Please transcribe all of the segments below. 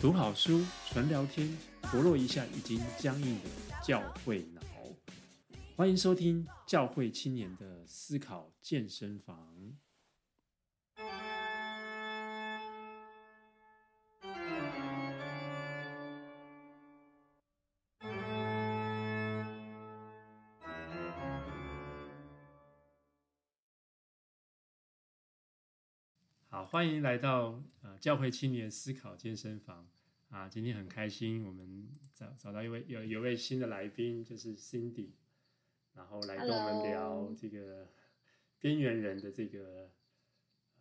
读好书，纯聊天，活络一下已经僵硬的教会脑。欢迎收听教会青年的思考健身房。好，欢迎来到教会青年思考健身房啊！今天很开心，我们找找到一位有有位新的来宾，就是 Cindy，然后来跟我们聊这个边缘人的这个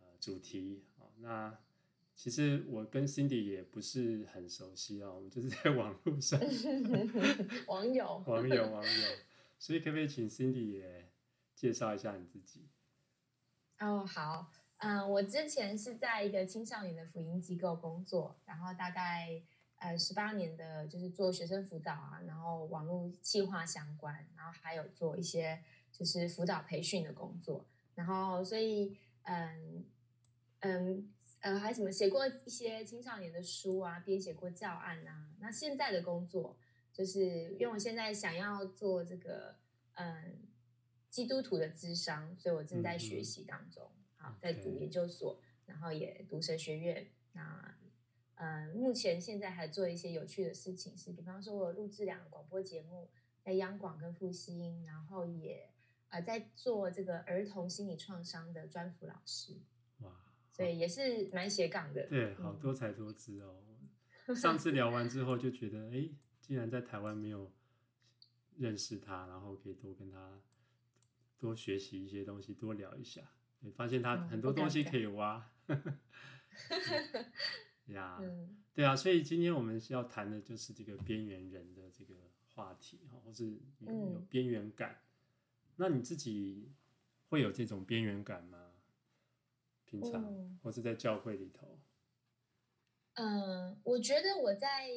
呃主题。好，那其实我跟 Cindy 也不是很熟悉哦，我们就是在网络上 网友 网友网友，所以可不可以请 Cindy 也介绍一下你自己？哦，好。嗯，我之前是在一个青少年的福音机构工作，然后大概呃十八年的就是做学生辅导啊，然后网络计划相关，然后还有做一些就是辅导培训的工作，然后所以嗯嗯呃还什么写过一些青少年的书啊，编写过教案啊。那现在的工作就是因为我现在想要做这个嗯基督徒的智商，所以我正在学习当中。嗯在读研究所.然后也读神学院。那呃，目前现在还做一些有趣的事情，是比方说，我录制两个广播节目，在央广跟复兴，然后也呃在做这个儿童心理创伤的专辅老师。哇，所以也是蛮斜杠的。对，好多才多姿哦。嗯、上次聊完之后就觉得，哎，竟然在台湾没有认识他，然后可以多跟他多学习一些东西，多聊一下。你发现他很多东西可以挖，呀，对啊，所以今天我们是要谈的就是这个边缘人的这个话题哈，或是有有边缘感。嗯、那你自己会有这种边缘感吗？平常、嗯、或是在教会里头？嗯，我觉得我在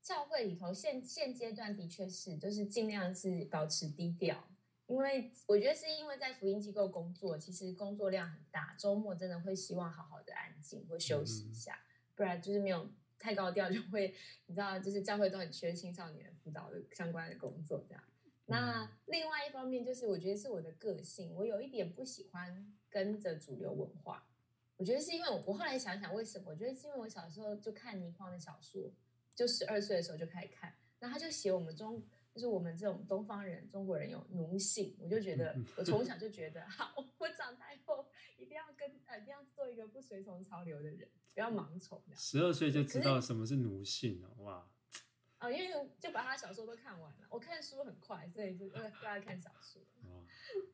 教会里头现现阶段的确是，就是尽量是保持低调。因为我觉得是因为在福音机构工作，其实工作量很大，周末真的会希望好好的安静或休息一下，嗯、不然就是没有太高调，就会你知道，就是教会都很缺青少年辅导的相关的工作这样。嗯、那另外一方面就是，我觉得是我的个性，我有一点不喜欢跟着主流文化。我觉得是因为我，我后来想想为什么？我觉得是因为我小时候就看倪匡的小说，就十二岁的时候就开始看，然后他就写我们中。就是我们这种东方人、中国人有奴性，我就觉得，我从小就觉得，好，我长大以后一定要跟呃，一定要做一个不随从潮流的人，不要盲从。十二岁就知道什么是奴性了，哇！啊、呃，因为就把他小说都看完了，我看书很快，所以就都在看小说。哦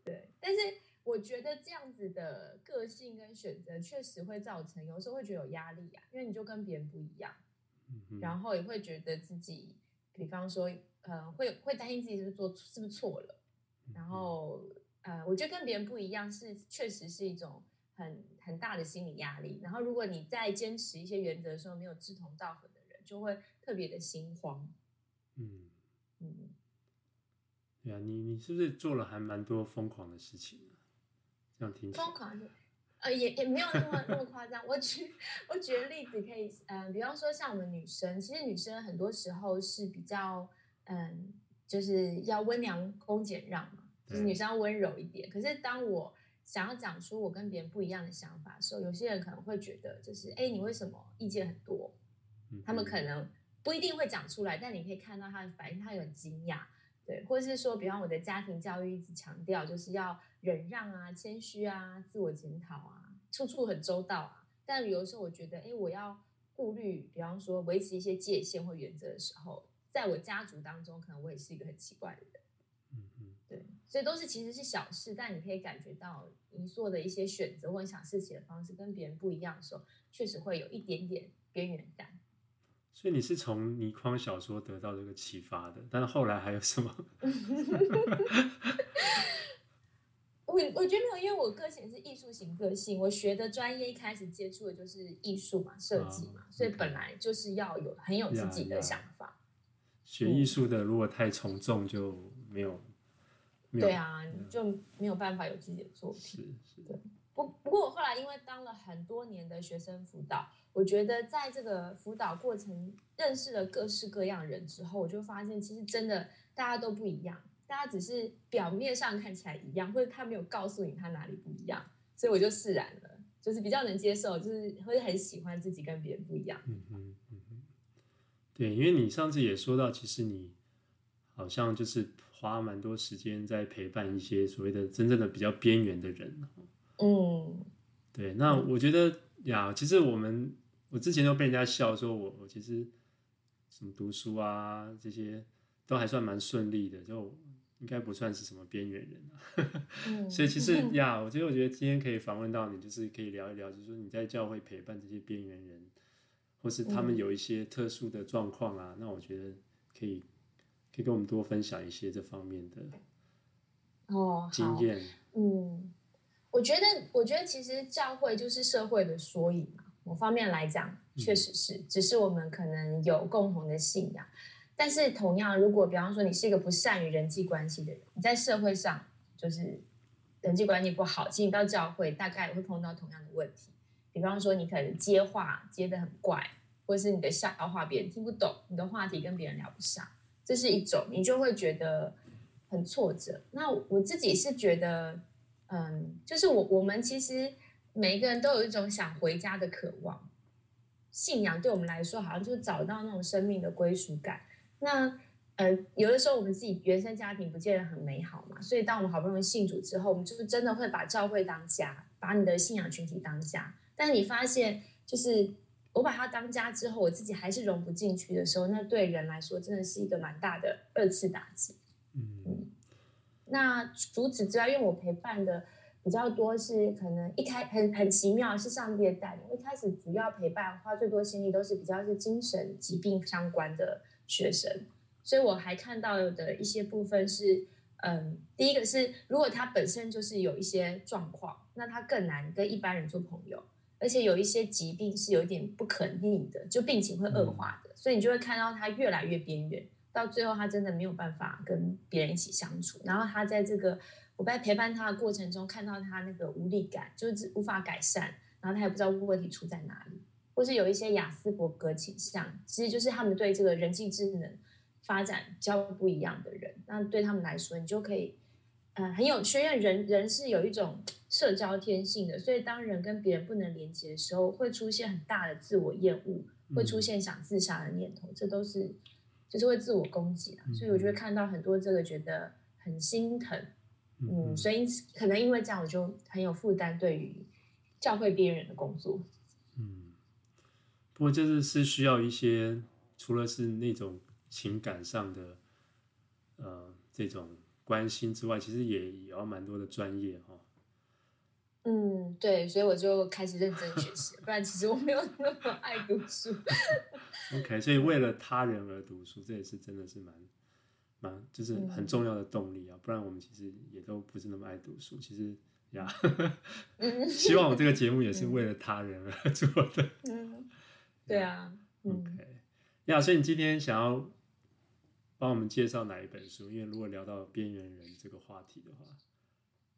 对，但是我觉得这样子的个性跟选择，确实会造成有时候会觉得有压力啊，因为你就跟别人不一样，嗯、哼然后也会觉得自己，比方说。呃，会会担心自己是不是做是不是错了，然后呃，我觉得跟别人不一样是确实是一种很很大的心理压力。然后如果你在坚持一些原则的时候没有志同道合的人，就会特别的心慌。嗯嗯，对啊，你你是不是做了还蛮多疯狂的事情啊？这样听疯狂的，呃，也也没有那么那么夸张。我举我举个例子可以，嗯、呃，比方说像我们女生，其实女生很多时候是比较。嗯，就是要温良恭俭让嘛，就是女生要温柔一点。可是当我想要讲出我跟别人不一样的想法的时候，有些人可能会觉得，就是哎，你为什么意见很多？他们可能不一定会讲出来，但你可以看到他的反应，他有惊讶，对，或者是说，比方我的家庭教育一直强调就是要忍让啊、谦虚啊、自我检讨啊，处处很周到啊。但有的时候我觉得，哎，我要顾虑，比方说维持一些界限或原则的时候。在我家族当中，可能我也是一个很奇怪的人，嗯嗯，对，所以都是其实是小事，但你可以感觉到你做的一些选择或者想事情的方式跟别人不一样的时候，确实会有一点点边缘感。所以你是从倪匡小说得到这个启发的，但是后来还有什么？我我觉得没有，因为我个性是艺术型个性，我学的专业一开始接触的就是艺术嘛，设计嘛，啊所以本来就是要有很有自己的想法。Yeah, yeah. 学艺术的如果太从众就没有，没有对啊，嗯、就没有办法有自己的作品。是是的，不不过我后来因为当了很多年的学生辅导，我觉得在这个辅导过程认识了各式各样人之后，我就发现其实真的大家都不一样，大家只是表面上看起来一样，或者他没有告诉你他哪里不一样，所以我就释然了，就是比较能接受，就是会很喜欢自己跟别人不一样。嗯，对，因为你上次也说到，其实你好像就是花蛮多时间在陪伴一些所谓的真正的比较边缘的人。嗯，对，那我觉得呀，其实我们我之前都被人家笑说我我其实什么读书啊这些都还算蛮顺利的，就应该不算是什么边缘人啊。嗯、所以其实呀，我觉得我觉得今天可以访问到你，就是可以聊一聊，就是说你在教会陪伴这些边缘人，或是他们有一些特殊的状况啊，嗯、那我觉得可以可以跟我们多分享一些这方面的哦经验，嗯。我觉得，我觉得其实教会就是社会的缩影嘛。某方面来讲，确实是，只是我们可能有共同的信仰。但是同样，如果比方说你是一个不善于人际关系的人，你在社会上就是人际关系不好，其实你到教会大概也会碰到同样的问题。比方说，你可能接话接得很怪，或是你的笑话别人听不懂，你的话题跟别人聊不上，这是一种，你就会觉得很挫折。那我自己是觉得。嗯，就是我我们其实每一个人都有一种想回家的渴望，信仰对我们来说好像就找到那种生命的归属感。那呃，有的时候我们自己原生家庭不见得很美好嘛，所以当我们好不容易信主之后，我们就是真的会把教会当家，把你的信仰群体当家。但你发现，就是我把它当家之后，我自己还是融不进去的时候，那对人来说真的是一个蛮大的二次打击。嗯。嗯那除此之外，因为我陪伴的比较多，是可能一开很很奇妙，是上帝的带领。一开始主要陪伴花最多心力都是比较是精神疾病相关的学生，所以我还看到的一些部分是，嗯，第一个是如果他本身就是有一些状况，那他更难跟一般人做朋友，而且有一些疾病是有点不可逆的，就病情会恶化的，所以你就会看到他越来越边缘。到最后，他真的没有办法跟别人一起相处。然后他在这个我在陪伴他的过程中，看到他那个无力感，就是无法改善。然后他也不知道问题出在哪里，或是有一些雅斯伯格倾向，其实就是他们对这个人际智能发展较不一样的人。那对他们来说，你就可以，呃，很有趣，因为人人是有一种社交天性的，所以当人跟别人不能连接的时候，会出现很大的自我厌恶，会出现想自杀的念头，这都是。就是会自我攻击啊，所以我就会看到很多这个，觉得很心疼，嗯，嗯，所以可能因为这样，我就很有负担对于教会边缘的工作。嗯，不过就是是需要一些，除了是那种情感上的，呃，这种关心之外，其实也也要蛮多的专业哈。嗯，对，所以我就开始认真学习，不然其实我没有那么爱读书。OK，所以为了他人而读书，这也是真的是蛮蛮就是很重要的动力啊，嗯、不然我们其实也都不是那么爱读书。其实呀，希望我这个节目也是为了他人而做的。嗯，对啊。OK，呀，所以你今天想要帮我们介绍哪一本书？因为如果聊到边缘人这个话题的话。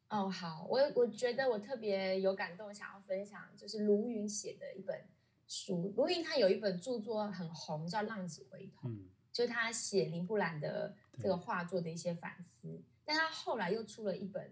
哦，好，我我觉得我特别有感动，想要分享，就是卢云写的一本书。卢云他有一本著作很红，叫《浪子回头》，嗯，就是他写林布兰的这个画作的一些反思。但他后来又出了一本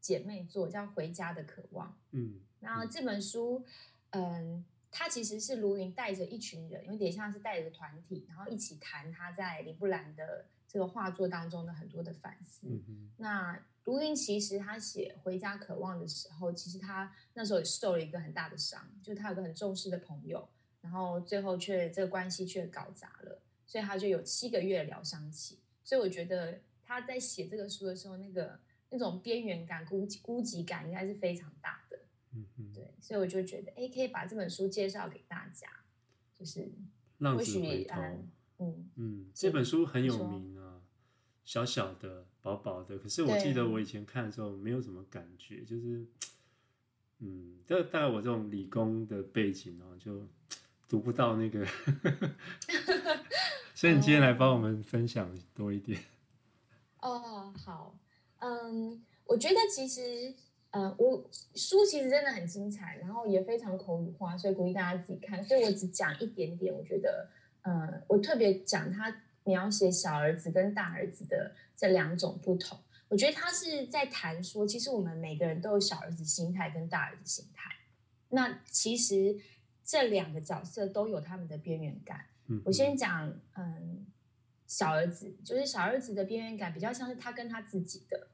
姐妹作，叫《回家的渴望》，嗯，然后这本书，嗯，他其实是卢云带着一群人，有点像是带着团体，然后一起谈他在林布兰的这个画作当中的很多的反思。那卢云其实他写《回家渴望》的时候，其实他那时候也受了一个很大的伤，就他有个很重视的朋友，然后最后却这个关系却搞砸了，所以他就有七个月疗伤期。所以我觉得他在写这个书的时候，那个那种边缘感、孤孤寂感应该是非常大所以我就觉得，哎，可以把这本书介绍给大家，就是浪子回头嗯，嗯这本书很有名啊。小小的、薄薄的，可是我记得我以前看的时候没有什么感觉，就是，嗯，这大概我这种理工的背景哦，就 读不到那个，所以你今天来帮我们分享多一点。哦，好，嗯，我觉得其实呃，我书其实真的很精彩，然后也非常口语化，所以鼓励大家自己看。所以我只讲一点点，我觉得，呃，我特别讲他描写小儿子跟大儿子的这两种不同。我觉得他是在谈说，其实我们每个人都有小儿子心态跟大儿子心态。那其实这两个角色都有他们的边缘感。嗯，我先讲，嗯，小儿子就是小儿子的边缘感比较像是他跟他自己的，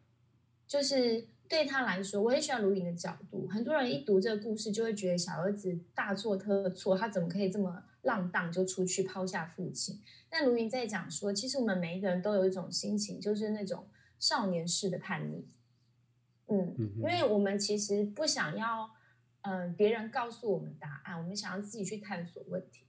就是对他来说，我很喜欢卢云的角度。很多人一读这个故事，就会觉得小儿子大错特错，他怎么可以这么浪荡就出去抛下父亲？但卢云在讲说，其实我们每一个人都有一种心情，就是那种。少年式的叛逆，嗯，因为我们其实不想要，嗯、呃，别人告诉我们答案，我们想要自己去探索问题，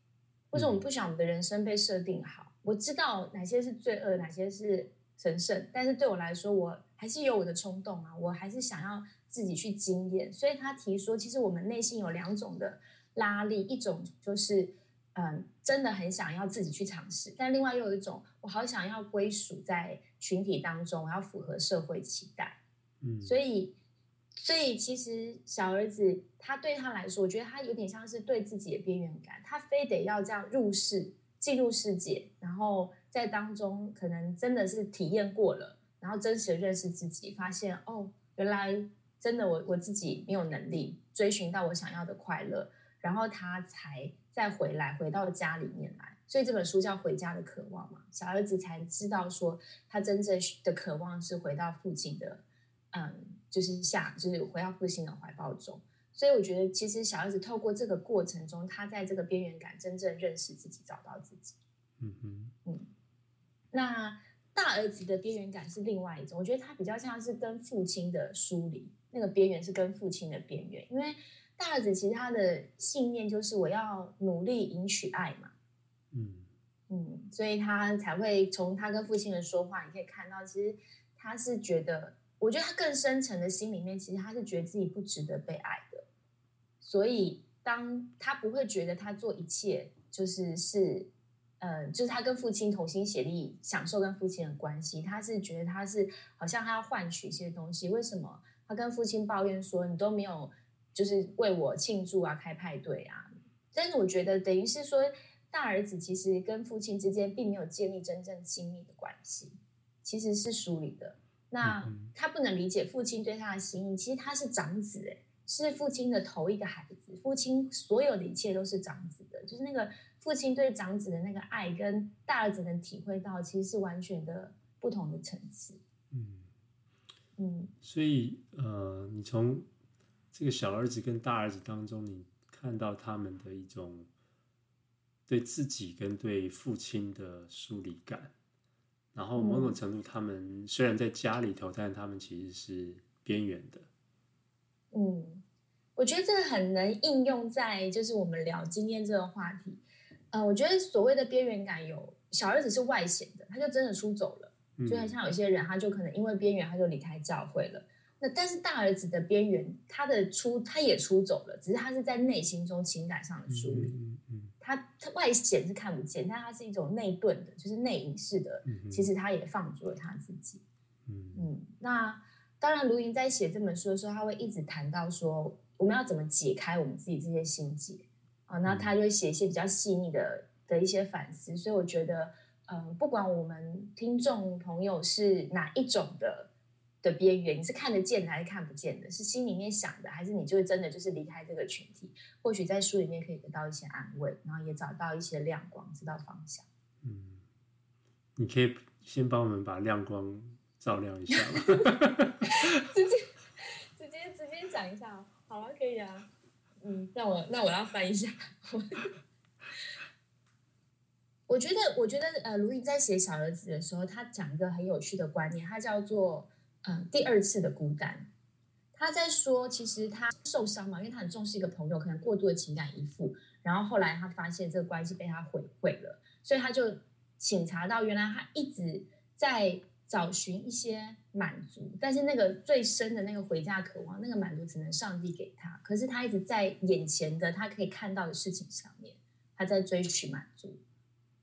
或者我们不想我们的人生被设定好。我知道哪些是罪恶，哪些是神圣，但是对我来说，我还是有我的冲动啊，我还是想要自己去经验。所以他提说，其实我们内心有两种的拉力，一种就是。嗯，真的很想要自己去尝试，但另外又有一种，我好想要归属在群体当中，我要符合社会期待。嗯，所以，所以其实小儿子他对他来说，我觉得他有点像是对自己的边缘感，他非得要这样入世，进入世界，然后在当中可能真的是体验过了，然后真实的认识自己，发现哦，原来真的我我自己没有能力追寻到我想要的快乐，然后他才。再回来，回到家里面来，所以这本书叫《回家的渴望》嘛。小儿子才知道说，他真正的渴望是回到父亲的，嗯，就是下，就是回到父亲的怀抱中。所以我觉得，其实小儿子透过这个过程中，他在这个边缘感真正认识自己，找到自己。嗯哼，嗯。那大儿子的边缘感是另外一种，我觉得他比较像是跟父亲的疏离，那个边缘是跟父亲的边缘，因为。大儿子其实他的信念就是我要努力赢取爱嘛，嗯嗯，所以他才会从他跟父亲的说话，你可以看到，其实他是觉得，我觉得他更深层的心里面，其实他是觉得自己不值得被爱的，所以当他不会觉得他做一切就是是，嗯、呃，就是他跟父亲同心协力享受跟父亲的关系，他是觉得他是好像他要换取一些东西，为什么他跟父亲抱怨说你都没有。就是为我庆祝啊，开派对啊，但是我觉得等于是说，大儿子其实跟父亲之间并没有建立真正亲密的关系，其实是疏离的。那他不能理解父亲对他的心意，其实他是长子，诶，是父亲的头一个孩子，父亲所有的一切都是长子的，就是那个父亲对长子的那个爱，跟大儿子能体会到，其实是完全的不同的层次。嗯嗯，所以呃，你从。这个小儿子跟大儿子当中，你看到他们的一种对自己跟对父亲的疏离感，然后某种程度，他们虽然在家里头，但他们其实是边缘的。嗯，我觉得这个很能应用在就是我们聊今天这个话题。呃，我觉得所谓的边缘感，有小儿子是外显的，他就真的出走了，就很像有些人，他就可能因为边缘，他就离开教会了。那但是大儿子的边缘，他的出他也出走了，只是他是在内心中情感上的疏离。嗯嗯、他他外显是看不见，但他是一种内遁的，就是内隐式的。嗯、其实他也放逐了他自己。嗯，嗯那当然，卢云在写这本书的时候，他会一直谈到说，我们要怎么解开我们自己这些心结啊？那他就会写一些比较细腻的的一些反思。所以我觉得，嗯、呃，不管我们听众朋友是哪一种的。的边缘，你是看得见的还是看不见的？是心里面想的，还是你就真的就是离开这个群体？或许在书里面可以得到一些安慰，然后也找到一些亮光，知道方向。嗯，你可以先帮我们把亮光照亮一下吗？直接直接直接讲一下，好啊，可以啊。嗯，那我那我要翻一下。我觉得，我觉得，呃，卢云在写小儿子的时候，他讲一个很有趣的观念，他叫做。嗯，第二次的孤单，他在说，其实他受伤嘛，因为他很重视一个朋友，可能过度的情感依附，然后后来他发现这个关系被他毁毁了，所以他就请查到，原来他一直在找寻一些满足，但是那个最深的那个回家渴望，那个满足只能上帝给他，可是他一直在眼前的他可以看到的事情上面，他在追寻满足，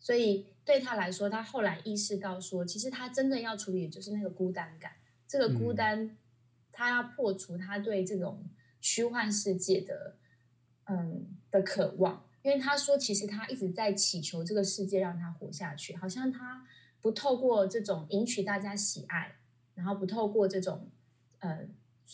所以对他来说，他后来意识到说，其实他真的要处理的就是那个孤单感。这个孤单，他要破除他对这种虚幻世界的嗯的渴望，因为他说，其实他一直在祈求这个世界让他活下去，好像他不透过这种赢取大家喜爱，然后不透过这种呃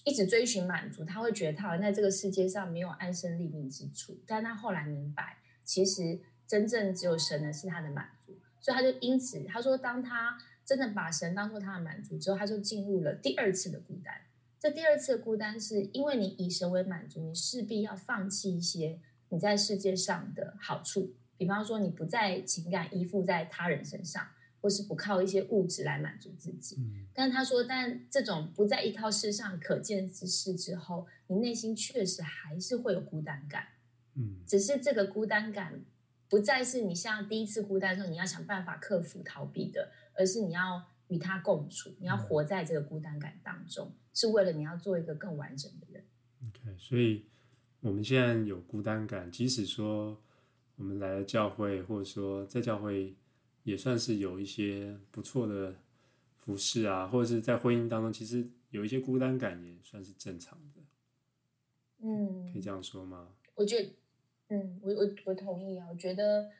一直追寻满足，他会觉得他好像在这个世界上没有安身立命之处。但他后来明白，其实真正只有神的是他的满足，所以他就因此他说，当他真的把神当做他的满足之后，他就进入了第二次的孤单。这第二次的孤单，是因为你以神为满足，你势必要放弃一些你在世界上的好处，比方说你不再情感依附在他人身上，或是不靠一些物质来满足自己。嗯。但他说，但这种不再依靠世上可见之事之后，你内心确实还是会有孤单感。嗯。只是这个孤单感不再是你像第一次孤单的时候你要想办法克服逃避的，而是你要与他共处，你要活在这个孤单感当中。嗯是为了你要做一个更完整的人。OK，所以我们现在有孤单感，即使说我们来了教会，或者说在教会也算是有一些不错的服饰啊，或者是在婚姻当中，其实有一些孤单感也算是正常的。嗯，可以这样说吗？我觉得，嗯，我我我同意啊。我觉得，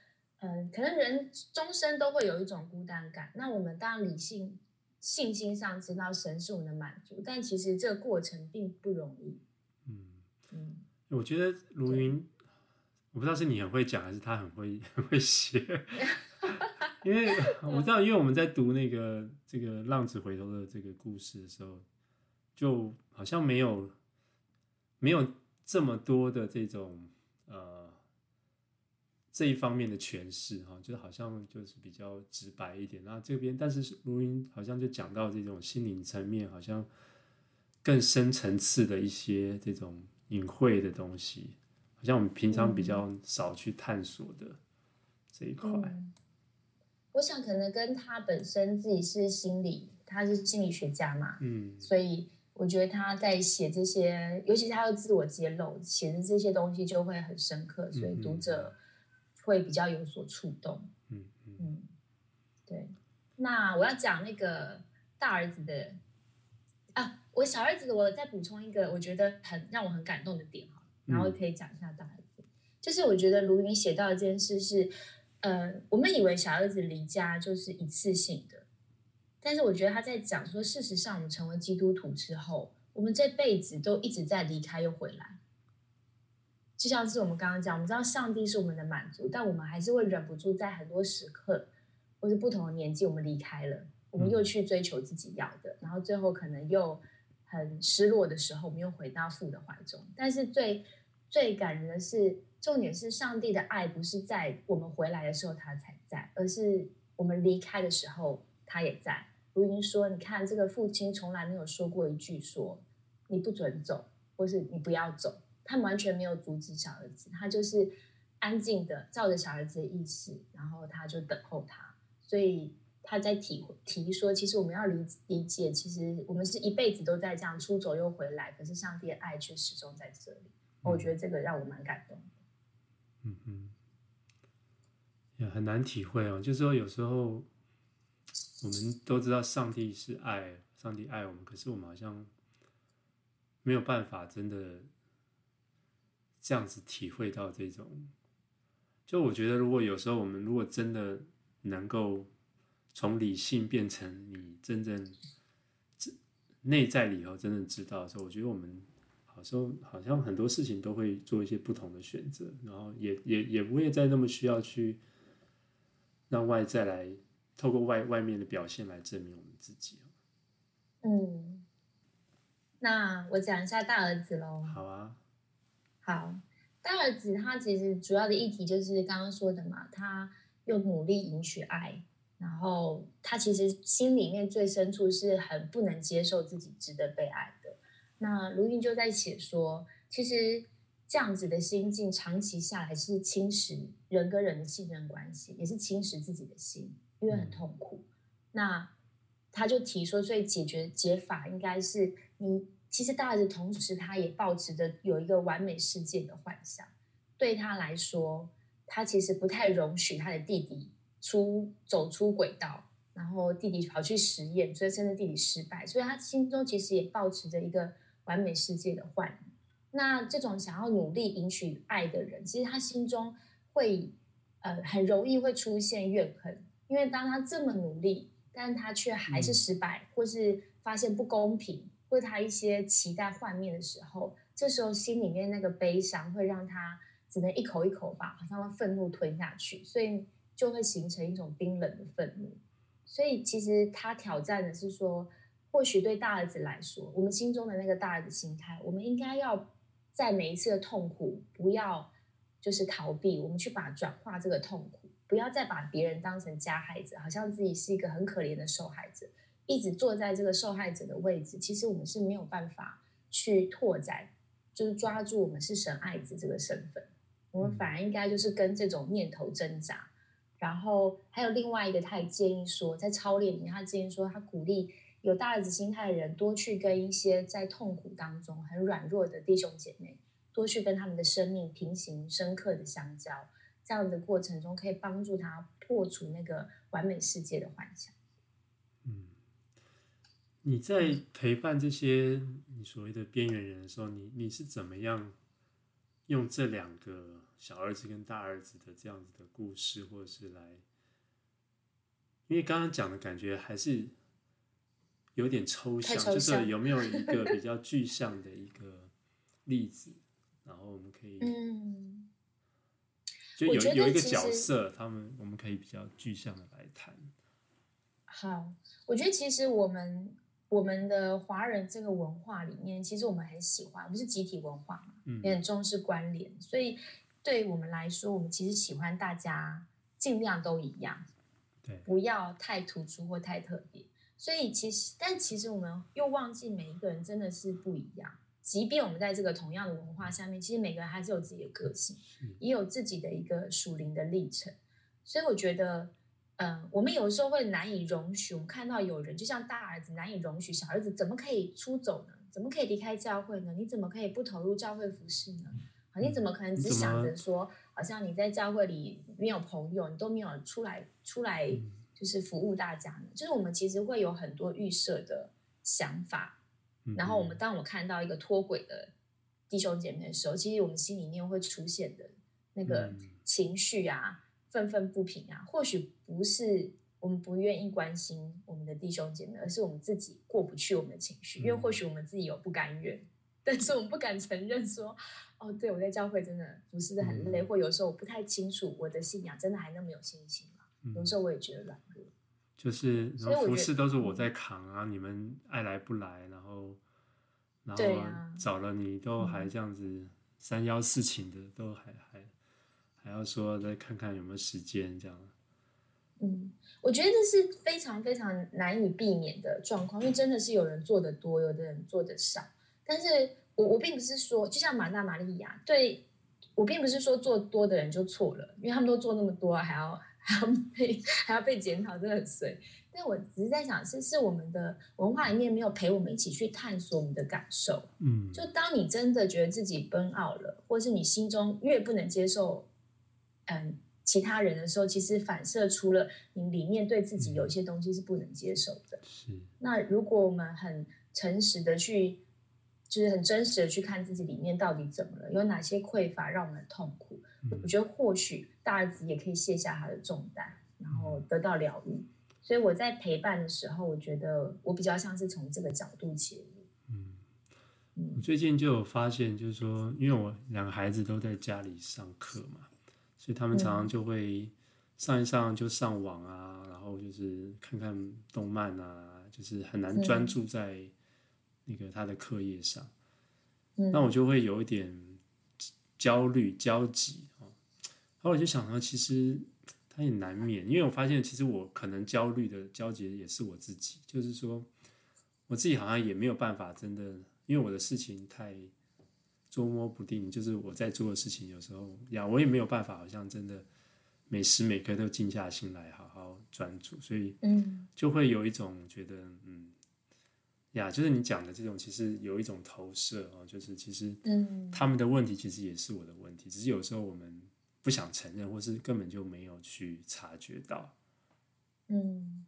嗯，可能人终身都会有一种孤单感。那我们当然理性。信心上知道神是我们的满足，但其实这个过程并不容易。嗯嗯，我觉得卢云，我不知道是你很会讲，还是他很会 很会写。因为我知道，因为我们在读那个这个浪子回头的这个故事的时候，就好像没有没有这么多的这种呃。这一方面的诠释，哈，就好像就是比较直白一点。那这边，但是卢云好像就讲到这种心灵层面，好像更深层次的一些这种隐晦的东西，好像我们平常比较少去探索的这一块。嗯，我想可能跟他本身自己是心理，他是心理学家嘛，嗯，所以我觉得他在写这些，尤其是他的自我揭露，写的这些东西就会很深刻，所以读者。会比较有所触动，嗯嗯，对。那我要讲那个大儿子的啊，我小儿子的，我再补充一个，我觉得很让我很感动的点哈，然后可以讲一下大儿子。嗯、就是我觉得卢云写到的这件事是，呃，我们以为小儿子离家就是一次性的，但是我觉得他在讲说，事实上我们成为基督徒之后，我们这辈子都一直在离开又回来。就像是我们刚刚讲，我们知道上帝是我们的满足，但我们还是会忍不住在很多时刻，或是不同的年纪，我们离开了，我们又去追求自己要的，然后最后可能又很失落的时候，我们又回到父的怀中。但是最最感人的是，重点是上帝的爱不是在我们回来的时候他才在，而是我们离开的时候他也在。如云说：“你看，这个父亲从来没有说过一句说你不准走，或是你不要走。”他完全没有阻止小儿子，他就是安静的照着小儿子的意思，然后他就等候他。所以他在提提说，其实我们要理理解，其实我们是一辈子都在这样出走又回来，可是上帝的爱却始终在这里。我觉得这个让我蛮感动。嗯嗯，也很难体会哦。就是说，有时候我们都知道上帝是爱，上帝爱我们，可是我们好像没有办法真的。这样子体会到这种，就我觉得，如果有时候我们如果真的能够从理性变成你真正内在里头真正知道的时候，我觉得我们好像好像很多事情都会做一些不同的选择，然后也也也不会再那么需要去让外在来透过外外面的表现来证明我们自己。嗯，那我讲一下大儿子喽。好啊。好，大儿子他其实主要的议题就是刚刚说的嘛，他又努力赢取爱，然后他其实心里面最深处是很不能接受自己值得被爱的。那卢云就在写说，其实这样子的心境长期下来是侵蚀人跟人的信任关系，也是侵蚀自己的心，因为很痛苦。那他就提说，所以解决解法应该是你。其实大儿子同时，他也抱持着有一个完美世界的幻想。对他来说，他其实不太容许他的弟弟出走出轨道，然后弟弟跑去实验，所以甚至弟弟失败，所以他心中其实也抱持着一个完美世界的幻影。那这种想要努力赢取爱的人，其实他心中会呃很容易会出现怨恨，因为当他这么努力，但他却还是失败，嗯、或是发现不公平，或他一些期待幻灭的时候，这时候心里面那个悲伤会让他只能一口一口把好像愤怒吞下去，所以就会形成一种冰冷的愤怒。所以其实他挑战的是说，或许对大儿子来说，我们心中的那个大儿子心态，我们应该要在每一次的痛苦，不要就是逃避，我们去把转化这个痛苦，不要再把别人当成加害者，好像自己是一个很可怜的受害者，一直坐在这个受害者的位置，其实我们是没有办法去拓展，就是抓住我们是神爱子这个身份，我们反而应该就是跟这种念头挣扎。然后还有另外一个，他也建议说，在操练里面，他建议说，他鼓励有大儿子心态的人多去跟一些在痛苦当中很软弱的弟兄姐妹，多去跟他们的生命平行深刻的相交，这样的过程中可以帮助他破除那个完美世界的幻想。嗯，你在陪伴这些你所谓的边缘人的时候，你你是怎么样用这两个？小儿子跟大儿子的这样子的故事，或者是来，因为刚刚讲的感觉还是有点抽象，抽象就是有没有一 个比较具象的一个例子，然后我们可以，嗯，就有有一个角色，他们我们可以比较具象的来谈。好，我觉得其实我们我们的华人这个文化里面，其实我们很喜欢，我们是集体文化嘛，嗯，也很重视关联，所以。对于我们来说，我们其实喜欢大家尽量都一样，对，不要太突出或太特别。所以其实，但其实我们又忘记每一个人真的是不一样。即便我们在这个同样的文化下面，其实每个人还是有自己的个性，也有自己的一个属灵的历程。所以我觉得，嗯、呃，我们有时候会难以容许，我们看到有人就像大儿子难以容许小儿子怎么可以出走呢？怎么可以离开教会呢？你怎么可以不投入教会服饰呢？啊你怎么可能只想着说，好像你在教会里没有朋友，你都没有出来出来，就是服务大家呢？就是我们其实会有很多预设的想法，然后我们当我们看到一个脱轨的弟兄姐妹的时候，其实我们心里面会出现的那个情绪啊，愤愤不平啊，或许不是我们不愿意关心我们的弟兄姐妹，而是我们自己过不去我们的情绪，因为或许我们自己有不甘愿。但是我们不敢承认说，哦，对，我在教会真的服侍得很累，嗯，或有时候我不太清楚我的信仰真的还那么有信心吗？嗯，有时候我也觉得。就是，然后服饰都是我在扛啊，你们爱来不来，然后，然后找了你都还这样子三邀四请的，都还还还要说再看看有没有时间这样。嗯，我觉得这是非常非常难以避免的状况，因为真的是有人做的多，有的人做的少。但是我我并不是说，就像马大玛利亚，对，我并不是说做多的人就错了，因为他们都做那么多，还要还 要被还要被检讨，真的很衰。但我只是在想，是是我们的文化里面没有陪我们一起去探索我们的感受。嗯，就当你真的觉得自己 burn out 了，或是你心中越不能接受，嗯，其他人的时候，其实反射出了你里面对自己有一些东西是不能接受的。是。那如果我们很诚实的去。就是很真实的去看自己里面到底怎么了，有哪些匮乏让我们痛苦。嗯、我觉得或许大儿子也可以卸下他的重担，然后得到疗愈。所以我在陪伴的时候，我觉得我比较像是从这个角度切入。嗯，嗯，我最近就有发现，就是说，因为我两个孩子都在家里上课嘛，所以他们常常就会上一上就上网啊，然后就是看看动漫啊，就是很难专注在。那个他的课业上，那我就会有一点焦虑、焦急后我就想到，其实他也难免，因为我发现，其实我可能焦虑的、焦急的也是我自己。就是说，我自己好像也没有办法真的，因为我的事情太捉摸不定。就是我在做的事情，有时候呀，我也没有办法，好像真的每时每刻都静下心来好好专注，所以嗯，就会有一种觉得嗯。呀，就是你讲的这种，其实有一种投射哦，就是其实，嗯，他们的问题其实也是我的问题，只是有时候我们不想承认，或是根本就没有去察觉到。嗯，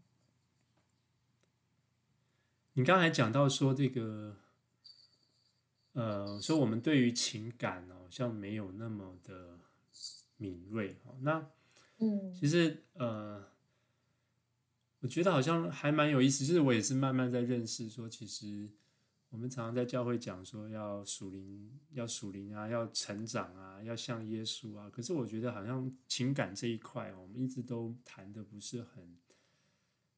你刚才讲到说这个，呃，说我们对于情感好像没有那么的敏锐，那，嗯，其实呃，我觉得好像还蛮有意思，就是我也是慢慢在认识说，其实。我们常常在教会讲说要属灵，要属灵啊，要成长啊，要像耶稣啊。可是我觉得好像情感这一块，我们一直都谈的不是很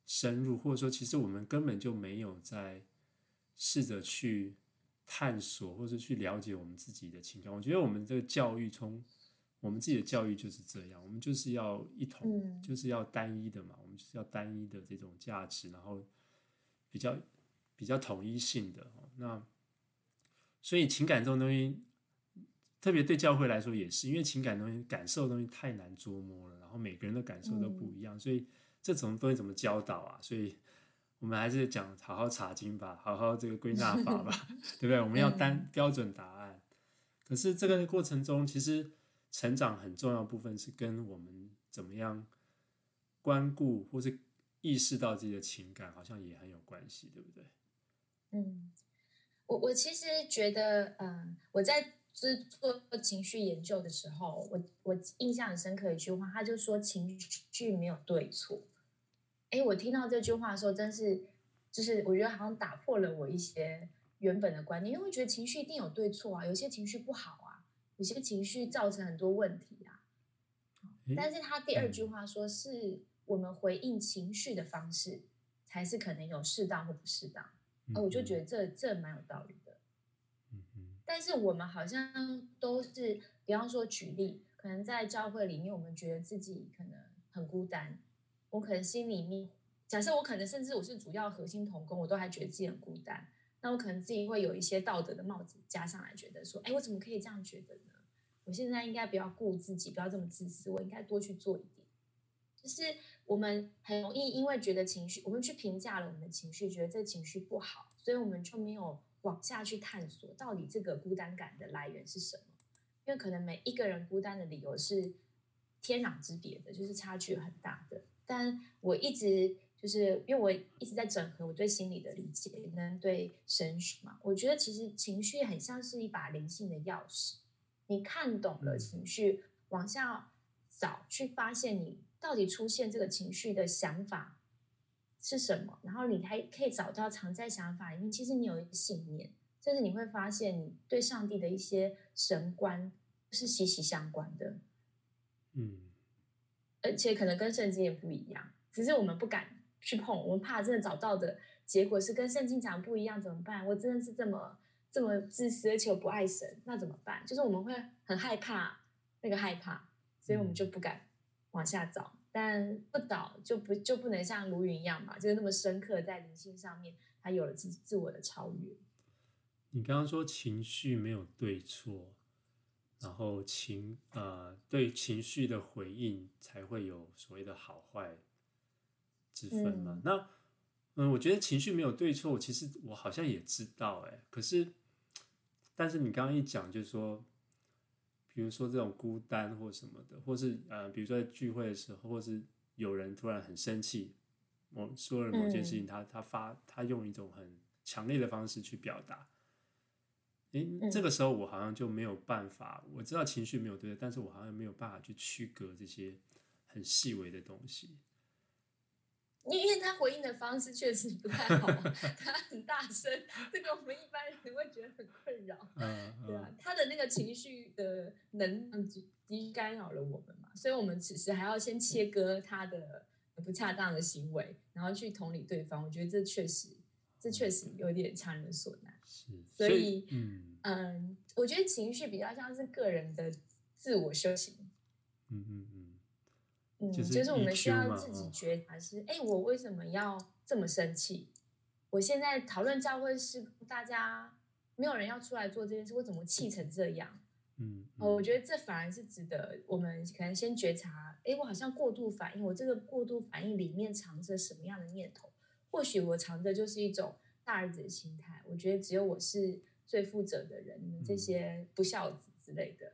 深入，或者说其实我们根本就没有在试着去探索，或者去了解我们自己的情感。我觉得我们这个教育，从我们自己的教育就是这样，我们就是要一统，就是要单一的嘛，我们就是要单一的这种价值，然后比较。比较统一性的，那所以情感这种东西，特别对教会来说也是，因为情感东西、感受的东西太难捉摸了，然后每个人的感受都不一样，嗯、所以这种东西怎么教导啊？所以我们还是讲好好查经吧，好好这个归纳法吧，对不对？我们要单标准答案。可是这个过程中，其实成长很重要部分是跟我们怎么样关顾或是意识到自己的情感，好像也很有关系，对不对？嗯，我我其实觉得，嗯，我在做做情绪研究的时候，我我印象很深刻一句话，他就说情绪没有对错。哎，我听到这句话的时候，真是就是我觉得好像打破了我一些原本的观念，因为我觉得情绪一定有对错啊，有些情绪不好啊，有些情绪造成很多问题啊。但是他第二句话说，是我们回应情绪的方式，才是可能有适当或不适当。哦，我就觉得这这蛮有道理的，嗯但是我们好像都是，比方说举例，可能在教会里面，我们觉得自己可能很孤单，我可能心里面，假设我可能甚至我是主要核心同工，我都还觉得自己很孤单，那我可能自己会有一些道德的帽子加上来，觉得说，哎，我怎么可以这样觉得呢？我现在应该不要顾自己，不要这么自私，我应该多去做一点，就是。我们很容易因为觉得情绪，我们去评价了我们的情绪，觉得这情绪不好，所以我们就没有往下去探索到底这个孤单感的来源是什么。因为可能每一个人孤单的理由是天壤之别的，就是差距很大的。但我一直就是因为我一直在整合我对心理的理解跟对神学嘛，我觉得其实情绪很像是一把灵性的钥匙，你看懂了情绪，往下找去发现你。到底出现这个情绪的想法是什么？然后你还可以找到藏在想法里面，其实你有一个信念，甚至你会发现你对上帝的一些神观是息息相关的。嗯，而且可能跟圣经也不一样，只是我们不敢去碰，我们怕真的找到的结果是跟圣经讲不一样，怎么办？我真的是这么这么自私，而且我不爱神，那怎么办？就是我们会很害怕那个害怕，所以我们就不敢。往下找，但不倒就不就不能像卢云一样嘛，就是那么深刻在灵性上面，他有了自自我的超越。你刚刚说情绪没有对错，然后情呃对情绪的回应才会有所谓的好坏之分嘛？嗯那嗯，我觉得情绪没有对错，其实我好像也知道哎，可是但是你刚刚一讲就是说。比如说这种孤单或什么的，或是呃，比如说在聚会的时候，或是有人突然很生气，我说了某件事情，他他发他用一种很强烈的方式去表达，诶，这个时候我好像就没有办法，我知道情绪没有对，但是我好像没有办法去区隔这些很细微的东西。因为他回应的方式确实不太好，他很大声，这个我们一般人会觉得很困扰。嗯，对啊，他的那个情绪的能量极极干扰了我们嘛，所以我们此时还要先切割他的不恰当的行为，然后去同理对方。我觉得这确实，这确实有点强人所难。是，所以，嗯嗯，我觉得情绪比较像是个人的自我修行。嗯嗯。嗯，就是我们需要自己觉察是，哎、哦，我为什么要这么生气？我现在讨论教会是大家没有人要出来做这件事，我怎么气成这样？嗯，嗯，我觉得这反而是值得我们可能先觉察，哎，我好像过度反应，我这个过度反应里面藏着什么样的念头？或许我藏着就是一种大儿子的心态，我觉得只有我是最负责的人，你们这些不孝子之类的。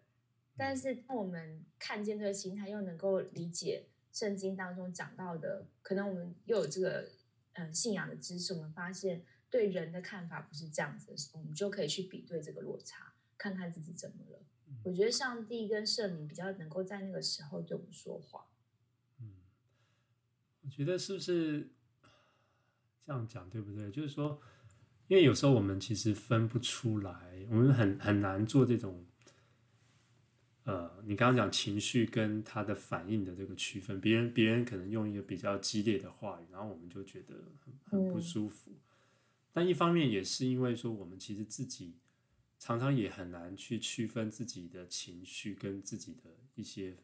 但是，当我们看见这个心态，又能够理解圣经当中讲到的，可能我们又有这个嗯信仰的知识，我们发现对人的看法不是这样子的时候，我们就可以去比对这个落差，看看自己怎么了。嗯、我觉得上帝跟圣灵比较能够在那个时候对我们说话。嗯，我觉得是不是这样讲对不对？就是说，因为有时候我们其实分不出来，我们很很难做这种。呃，你刚刚讲情绪跟他的反应的这个区分，别人别人可能用一个比较激烈的话语，然后我们就觉得很很不舒服。嗯、但一方面也是因为说，我们其实自己常常也很难去区分自己的情绪跟自己的一些，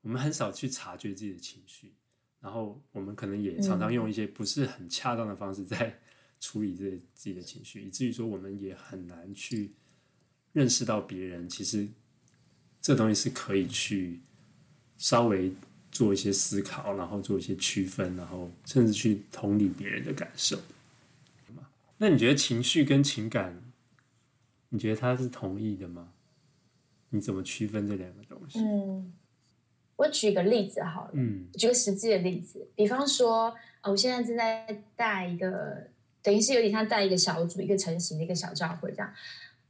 我们很少去察觉自己的情绪，然后我们可能也常常用一些不是很恰当的方式在处理这自己的情绪，以至于说我们也很难去认识到别人其实。这东西是可以去稍微做一些思考，然后做一些区分，然后甚至去同理别人的感受。那你觉得情绪跟情感，你觉得它是同义的吗？你怎么区分这两个东西？嗯，我举个例子好了，嗯，举个实际的例子，比方说，我现在正在带一个，等于是有点像带一个小组，一个成型的一个小教会这样。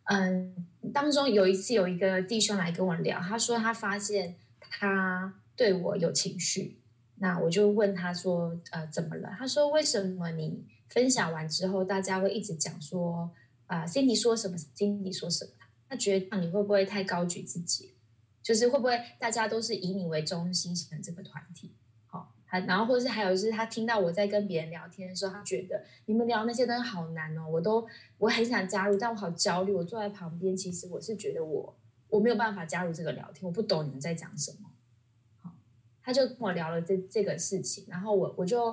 嗯，当中有一次有一个弟兄来跟我聊，他说他发现他对我有情绪，那我就问他说，呃，怎么了？他说为什么你分享完之后，大家会一直讲说，啊、呃，Cindy 说什么，Cindy 说什么？他觉得你会不会太高举自己？就是会不会大家都是以你为中心形成这个团体？然后，或者是还有就是，他听到我在跟别人聊天的时候，他觉得你们聊那些东西好难哦，我都我很想加入，但我好焦虑。我坐在旁边，其实我是觉得我我没有办法加入这个聊天，我不懂你们在讲什么。好，他就跟我聊了这这个事情，然后我我就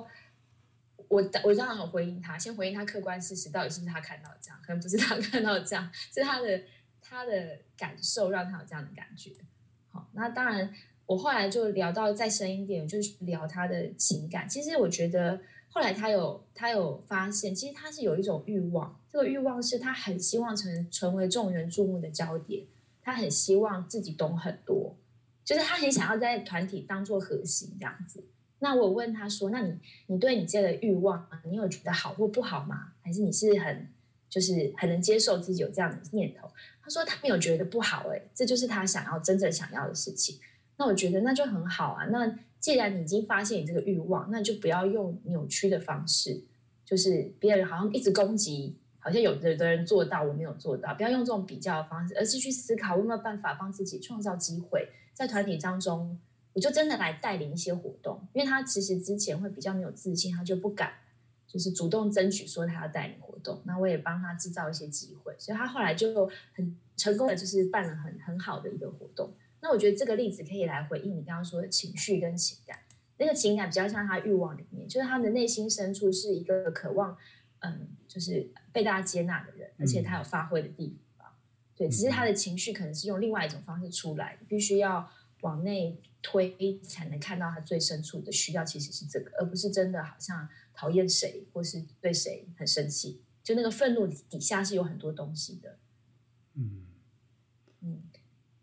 我我当然有回应他，先回应他客观事实，到底是不是他看到这样，可能不是他看到这样，是他的他的感受让他有这样的感觉。好，那当然。我后来就聊到再深一点，就是聊他的情感。其实我觉得后来他有他有发现，其实他是有一种欲望，这个欲望是他很希望成成为众人注目的焦点，他很希望自己懂很多，就是他很想要在团体当做核心这样子。那我问他说：“那你你对你这个欲望，你有觉得好或不好吗？还是你是很就是很能接受自己有这样的念头？”他说他没有觉得不好，欸，诶，这就是他想要真正想要的事情。那我觉得那就很好啊。那既然你已经发现你这个欲望，那就不要用扭曲的方式，就是别人好像一直攻击，好像有的的人做到，我没有做到。不要用这种比较的方式，而是去思考有没有办法帮自己创造机会，在团体当中，我就真的来带领一些活动。因为他其实之前会比较没有自信，他就不敢，就是主动争取说他要带领活动。那我也帮他制造一些机会，所以他后来就很成功的，就是办了很很好的一个活动。那我觉得这个例子可以来回应你刚刚说的情绪跟情感。那个情感比较像他欲望里面，就是他的内心深处是一个渴望，嗯，就是被大家接纳的人，而且他有发挥的地方。对，只是他的情绪可能是用另外一种方式出来，必须要往内推才能看到他最深处的需要，其实是这个，而不是真的好像讨厌谁或是对谁很生气。就那个愤怒底下是有很多东西的。嗯嗯。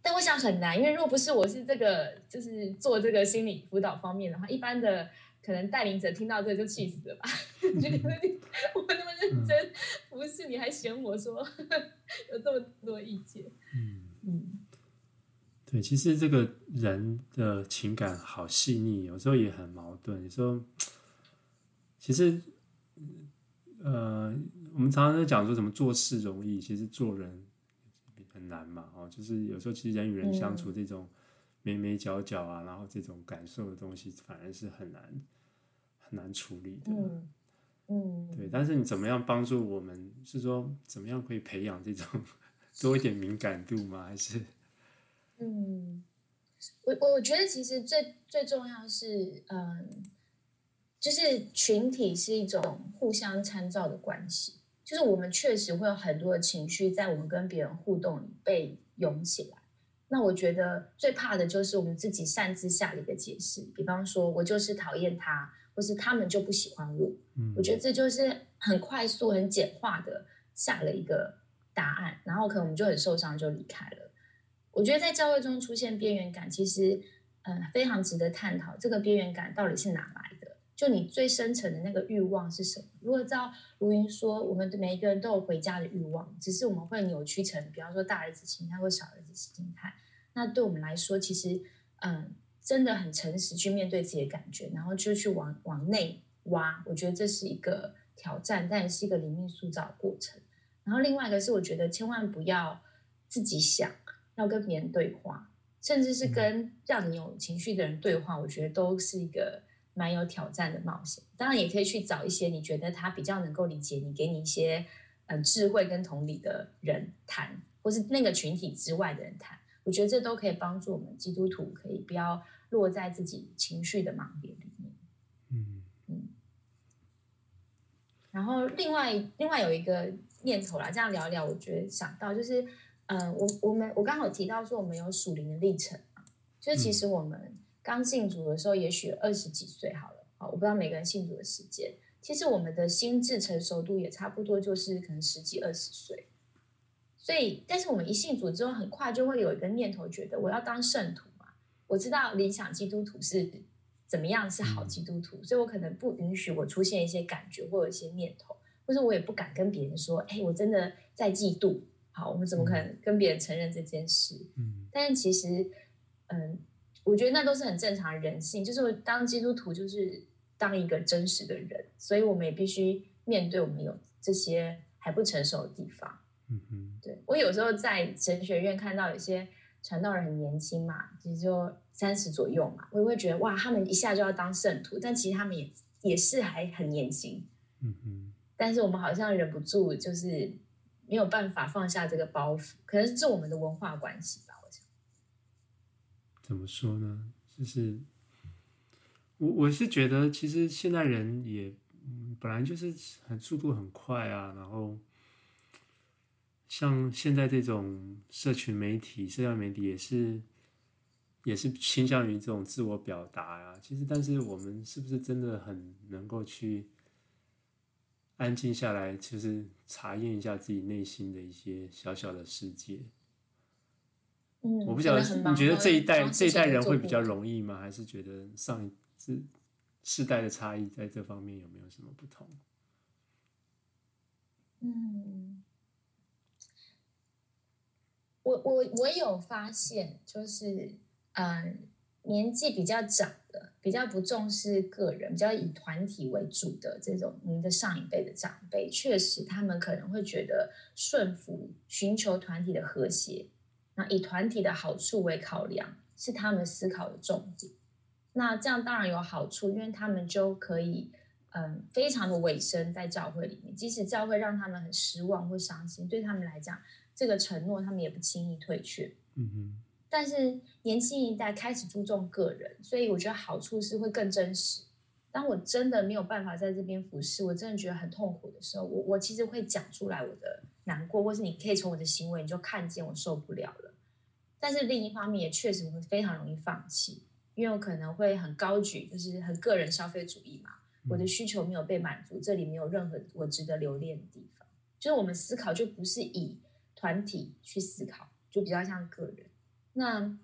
但我想很难，因为如果不是我是这个，就是做这个心理辅导方面的话，一般的可能带领者听到这个就气死了吧？觉得我那么认真，嗯、不是你还嫌我说 有这么多意见？嗯嗯，对，其实这个人的情感好细腻，有时候也很矛盾。有时候其实，呃，我们常常在讲说什么做事容易，其实做人。很难嘛，哦，就是有时候其实人与人相处这种眉眉角角啊，嗯、然后这种感受的东西，反而是很难很难处理的。嗯，嗯对。但是你怎么样帮助我们？是说怎么样可以培养这种多一点敏感度吗？还是？嗯，我我觉得其实最最重要是，嗯，就是群体是一种互相参照的关系。就是我们确实会有很多的情绪在我们跟别人互动里被涌起来，那我觉得最怕的就是我们自己擅自下了一个解释，比方说我就是讨厌他，或是他们就不喜欢我。嗯，我觉得这就是很快速、很简化的下了一个答案，然后可能我们就很受伤就离开了。我觉得在教会中出现边缘感，其实嗯非常值得探讨，这个边缘感到底是哪来的？就你最深层的那个欲望是什么？如果照如云说，我们每一个人都有回家的欲望，只是我们会扭曲成，比方说大儿子心态或小儿子心态。那对我们来说，其实嗯，真的很诚实去面对自己的感觉，然后就去往往内挖。我觉得这是一个挑战，但也是一个灵命塑造的过程。然后另外一个是，我觉得千万不要自己想，要跟别人对话。甚至是跟让你有情绪的人对话，我觉得都是一个蛮有挑战的冒险。当然，也可以去找一些你觉得他比较能够理解你，给你一些嗯智慧跟同理的人谈，或是那个群体之外的人谈。我觉得这都可以帮助我们基督徒可以不要落在自己情绪的盲点里面。嗯嗯。然后另外另外有一个念头啦，这样聊一聊，我觉得想到就是。嗯，我我们我刚好提到说我们有属灵的历程嘛，就是其实我们刚信主的时候，也许二十几岁好了，好，我不知道每个人信主的时间，其实我们的心智成熟度也差不多，就是可能十几二十岁。所以，但是我们一信主之后，很快就会有一个念头，觉得我要当圣徒嘛。我知道理想基督徒是怎么样是好基督徒，所以我可能不允许我出现一些感觉或有一些念头，或者我也不敢跟别人说，哎，我真的在嫉妒。好，我们怎么可能跟别人承认这件事？嗯，但是其实，嗯，我觉得那都是很正常的人性。就是当基督徒，就是当一个真实的人，所以我们也必须面对我们有这些还不成熟的地方。嗯嗯，对，我有时候在神学院看到有些传道人很年轻嘛，其实就三十左右嘛，我也会觉得哇，他们一下就要当圣徒，但其实他们也也是还很年轻。嗯嗯，但是我们好像忍不住就是。没有办法放下这个包袱，可能是我们的文化关系吧。怎么说呢？就是我我是觉得，其实现代人也本来就是很速度很快啊。然后像现在这种社群媒体、社交媒体也是也是倾向于这种自我表达啊。其实，但是我们是不是真的很能够去？安静下来，就是查验一下自己内心的一些小小的世界。嗯，我不晓得，你觉得这一代这一代人会比较容易吗？还是觉得上一次世代的差异在这方面有没有什么不同？嗯，我我我有发现，就是嗯。年纪比较长的，比较不重视个人，比较以团体为主的这种，我们的上一辈的长辈，确实他们可能会觉得顺服、寻求团体的和谐，那以团体的好处为考量，是他们思考的重点。那这样当然有好处，因为他们就可以，嗯，非常的委身在教会里面，即使教会让他们很失望或伤心，对他们来讲，这个承诺他们也不轻易退却。嗯哼。但是年轻一代开始注重个人，所以我觉得好处是会更真实。当我真的没有办法在这边服侍，我真的觉得很痛苦的时候，我我其实会讲出来我的难过，或是你可以从我的行为你就看见我受不了了。但是另一方面也确实会非常容易放弃，因为我可能会很高举，就是很个人消费主义嘛，我的需求没有被满足，这里没有任何我值得留恋的地方。就是我们思考就不是以团体去思考，就比较像个人。那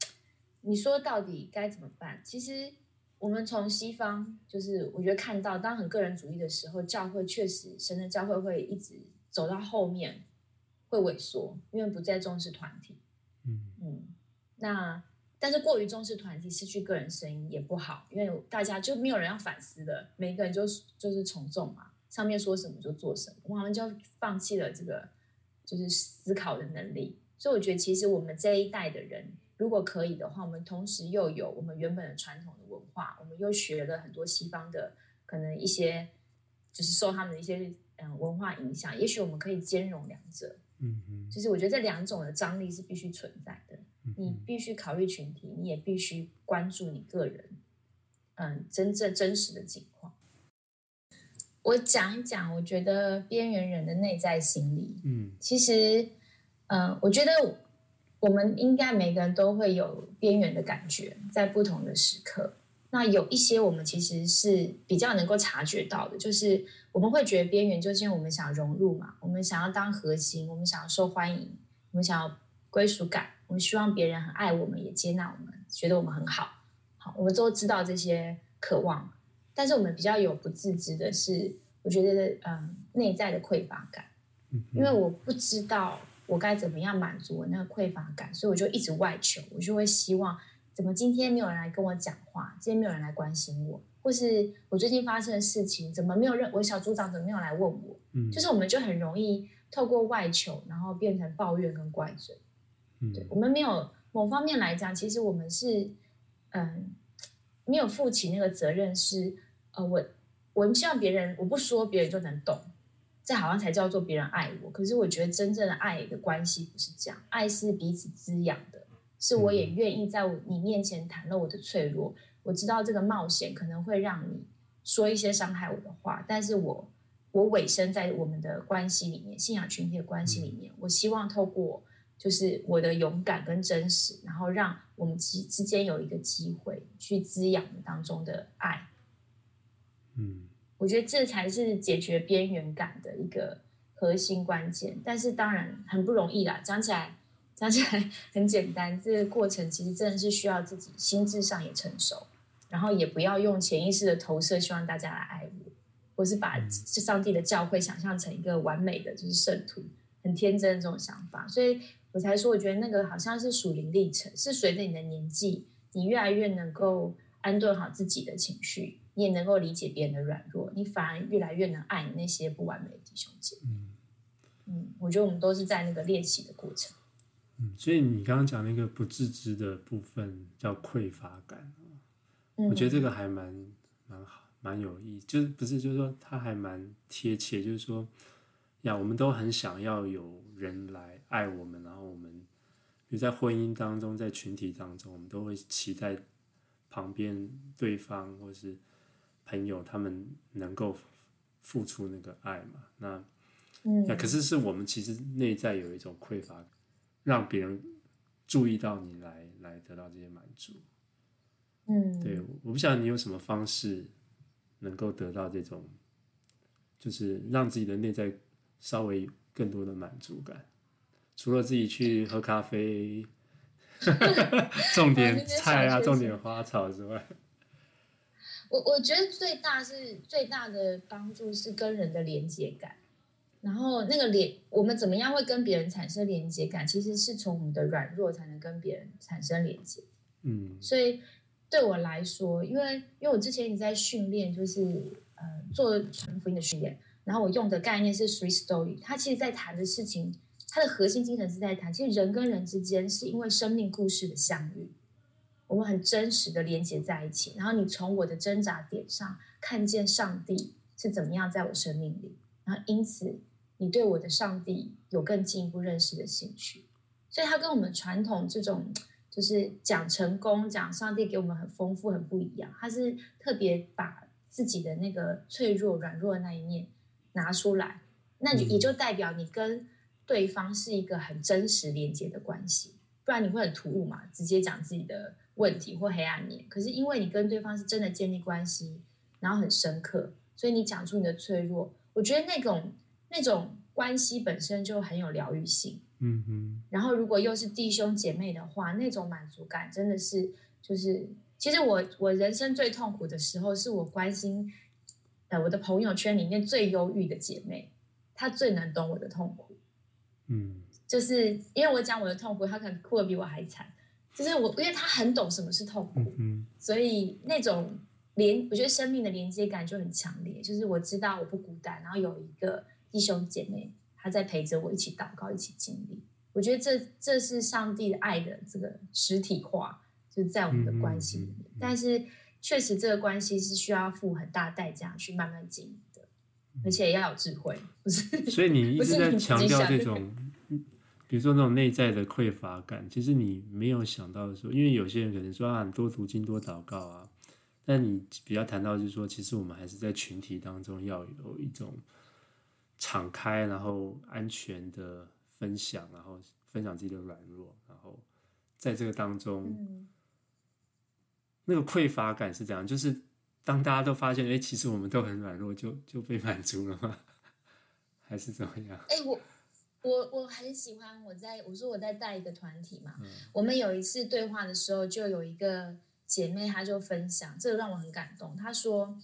你说到底该怎么办？其实我们从西方，就是我觉得看到，当很个人主义的时候，教会确实，神的教会会一直走到后面，会萎缩，因为不再重视团体。嗯嗯。那但是过于重视团体，失去个人声音也不好，因为大家就没有人要反思的，每个人就就是从众嘛，上面说什么就做什么，我们就放弃了这个就是思考的能力。所以我觉得，其实我们这一代的人，如果可以的话，我们同时又有我们原本的传统的文化，我们又学了很多西方的可能一些，就是受他们的一些嗯文化影响，也许我们可以兼容两者。嗯嗯，就是我觉得这两种的张力是必须存在的。你必须考虑群体，你也必须关注你个人，嗯，真正真实的情况。我讲一讲，我觉得边缘人的内在心理。嗯，其实。嗯，我觉得我们应该每个人都会有边缘的感觉，在不同的时刻。那有一些我们其实是比较能够察觉到的，就是我们会觉得边缘，就是因为我们想融入嘛，我们想要当核心，我们想要受欢迎，我们想要归属感，我们希望别人很爱我们，也接纳我们，觉得我们很好。好，我们都知道这些渴望，但是我们比较有不自知的是，我觉得嗯，内在的匮乏感，因为我不知道我该怎么样满足我那个匮乏感，所以我就一直外求，我就会希望怎么今天没有人来跟我讲话，今天没有人来关心我，或是我最近发生的事情怎么没有任，我小组长怎么没有来问我？嗯，就是我们就很容易透过外求，然后变成抱怨跟怪罪。嗯，对，我们没有某方面来讲，其实我们是嗯没有负起那个责任是。呃，我我们希望别人，我不说别人就能懂，这好像才叫做别人爱我。可是我觉得真正的爱的关系不是这样，爱是彼此滋养的，是我也愿意在你面前袒露我的脆弱。我知道这个冒险可能会让你说一些伤害我的话，但是我我委身在我们的关系里面，信仰群体的关系里面，我希望透过就是我的勇敢跟真实，然后让我们之之间有一个机会去滋养当中的爱。嗯，我觉得这才是解决边缘感的一个核心关键，但是当然很不容易啦。讲起来，讲起来很简单，这个过程其实真的是需要自己心智上也成熟，然后也不要用潜意识的投射，希望大家来爱我，或是把上帝的教会想象成一个完美的就是圣徒，很天真的这种想法。所以我才说，我觉得那个好像是属灵历程，是随着你的年纪，你越来越能够安顿好自己的情绪。你也能够理解别人的软弱，你反而越来越能爱你那些不完美的弟兄姐妹。嗯，嗯，我觉得我们都是在那个练习的过程。嗯，所以你刚刚讲那个不自知的部分叫匮乏感，嗯，我觉得这个还蛮蛮好，蛮有意义。就是不是，就是说它还蛮贴切，就是说呀，我们都很想要有人来爱我们，然后我们比如在婚姻当中，在群体当中，我们都会期待旁边对方或是。朋友他们能够付出那个爱嘛？那，嗯，那可是是我们其实内在有一种匮乏，让别人注意到你来来得到这些满足。嗯，对，我不晓得你有什么方式能够得到这种，就是让自己的内在稍微更多的满足感，除了自己去喝咖啡，种点菜啊，种点花草之外。我我觉得最大是最大的帮助是跟人的连接感，然后那个连我们怎么样会跟别人产生连接感，其实是从我们的软弱才能跟别人产生连接。嗯，所以对我来说，因为因为我之前一直在训练，就是呃做传福音的训练，然后我用的概念是 Three Story，它其实在谈的事情，它的核心精神是在谈，其实人跟人之间是因为生命故事的相遇。我们很真实的连接在一起，然后你从我的挣扎点上看见上帝是怎么样在我生命里，然后因此你对我的上帝有更进一步认识的兴趣，所以他跟我们传统这种就是讲成功、讲上帝给我们很丰富很不一样，他是特别把自己的那个脆弱、软弱的那一面拿出来，那就也就代表你跟对方是一个很真实连接的关系，不然你会很突兀嘛，直接讲自己的。问题或黑暗面，可是因为你跟对方是真的建立关系，然后很深刻，所以你讲出你的脆弱，我觉得那种那种关系本身就很有疗愈性。嗯哼。然后如果又是弟兄姐妹的话，那种满足感真的是就是，其实我我人生最痛苦的时候，是我关心呃我的朋友圈里面最忧郁的姐妹，她最能懂我的痛苦。嗯。就是因为我讲我的痛苦，她可能哭的比我还惨。就是我，因为她很懂什么是痛苦，嗯、所以那种连我觉得生命的连接感就很强烈。就是我知道我不孤单，然后有一个弟兄姐妹他在陪着我一起祷告，一起经历。我觉得这这是上帝的爱的这个实体化，就是在我们的关系里面。嗯、但是确实这个关系是需要付很大代价去慢慢经营的，而且要有智慧，不是？所以你一直在强调这种。比如说那种内在的匮乏感，其实你没有想到说，因为有些人可能说啊，多读经多祷告啊，但你比较谈到就是说，其实我们还是在群体当中要有一种敞开，然后安全的分享，然后分享自己的软弱，然后在这个当中，嗯、那个匮乏感是怎样？就是当大家都发现，哎，其实我们都很软弱，就就被满足了吗？还是怎么样？哎，我。我我很喜欢我在我说我在带一个团体嘛，嗯、我们有一次对话的时候，就有一个姐妹，她就分享，这个让我很感动。她说，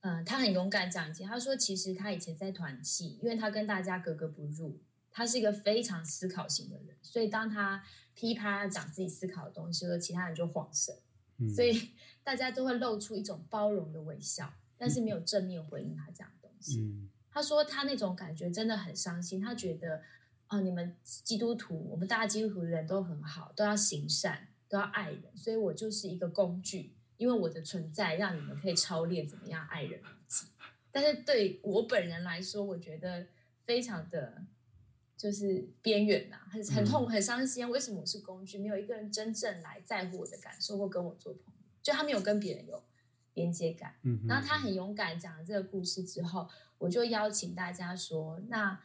嗯，他很勇敢讲一件，她说其实她以前在团契，因为她跟大家格格不入，他是一个非常思考型的人，所以当他噼啪讲自己思考的东西的时候，其他人就晃神，嗯、所以 大家都会露出一种包容的微笑，但是没有正面回应他讲的东西。嗯、他说他那种感觉真的很伤心，他觉得哦，你们基督徒，我们大家基督徒的人都很好，都要行善，都要爱人，所以我就是一个工具。因为我的存在，让你们可以操练怎么样爱人己。但是对我本人来说，我觉得非常的，就是边缘呐，很很痛，很伤心。为什么我是工具？没有一个人真正来在乎我的感受，或跟我做朋友，就他没有跟别人有连接感。嗯。然后他很勇敢讲了这个故事之后，我就邀请大家说，那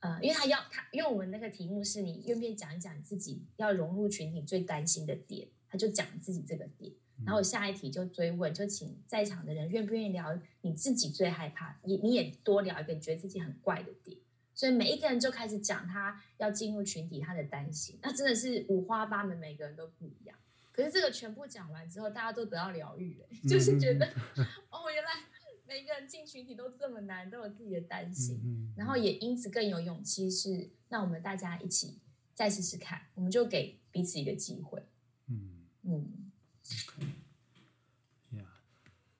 呃，因为他要他，因为我们那个题目是你愿不愿意讲一讲自己要融入群体最担心的点，他就讲自己这个点。然后我下一题就追问，就请在场的人愿不愿意聊你自己最害怕，你你也多聊一个你觉得自己很怪的点。所以每一个人就开始讲他要进入群体他的担心，那真的是五花八门，每个人都不一样。可是这个全部讲完之后，大家都得到疗愈了，就是觉得 哦，原来每个人进群体都这么难，都有自己的担心，然后也因此更有勇气，是那我们大家一起再试试看，我们就给彼此一个机会。嗯嗯。呀.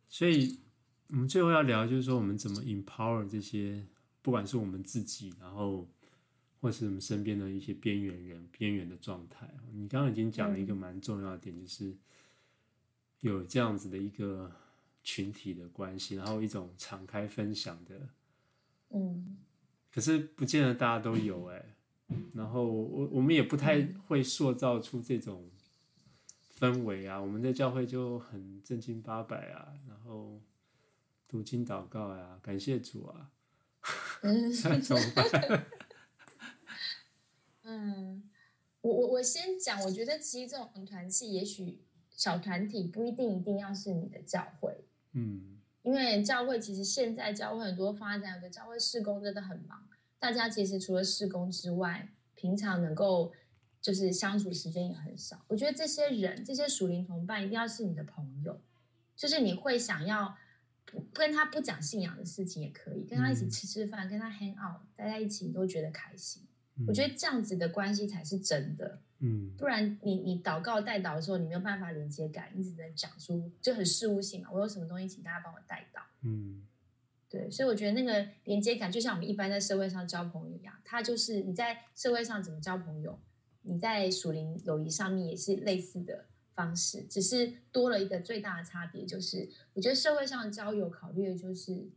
所以我们最后要聊，就是说我们怎么 empower 这些，不管是我们自己，然后或是我们身边的一些边缘人、边缘的状态。你刚刚已经讲了一个蛮重要的点，就是有这样子的一个群体的关系，然后一种敞开分享的，嗯，可是不见得大家都有哎，然后我我们也不太会塑造出这种。氛围啊，我们的教会就很正经八百啊，然后读经祷告呀、啊，感谢主啊，嗯，怎么办？嗯，我我我先讲，我觉得其实这种团契，也许小团体不一定一定要是你的教会，嗯，因为教会其实现在教会很多发展，有的教会事工真的很忙，大家其实除了事工之外，平常能够。就是相处时间也很少，我觉得这些人，这些属灵同伴一定要是你的朋友，就是你会想要不跟他不讲信仰的事情也可以，跟他一起吃吃饭，嗯、跟他 hang out，待在一起都觉得开心。嗯、我觉得这样子的关系才是真的，嗯，不然你你祷告代祷的时候，你没有办法连接感，你只能讲出就很事务性嘛。我有什么东西，请大家帮我代祷，嗯，对，所以我觉得那个连接感就像我们一般在社会上交朋友一样，他就是你在社会上怎么交朋友。你在属灵友谊上面也是类似的方式，只是多了一个最大的差别，就是我觉得社会上的交友考虑的就是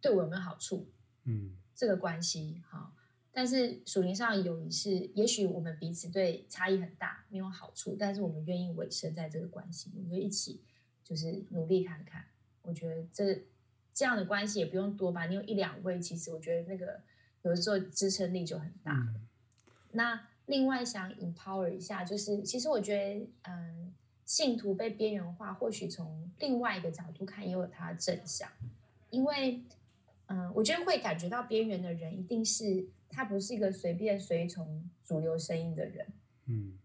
对我有没有好处，嗯，这个关系好，但是属灵上的友谊是，也许我们彼此对差异很大，没有好处，但是我们愿意委身在这个关系，我们就一起就是努力看看。我觉得这这样的关系也不用多吧，你有一两位，其实我觉得那个有的时候支撑力就很大了。嗯、那。另外想 empower 一下，就是其实我觉得，嗯，信徒被边缘化，或许从另外一个角度看，也有它的正向。因为，嗯，我觉得会感觉到边缘的人，一定是他不是一个随便随从主流声音的人，嗯，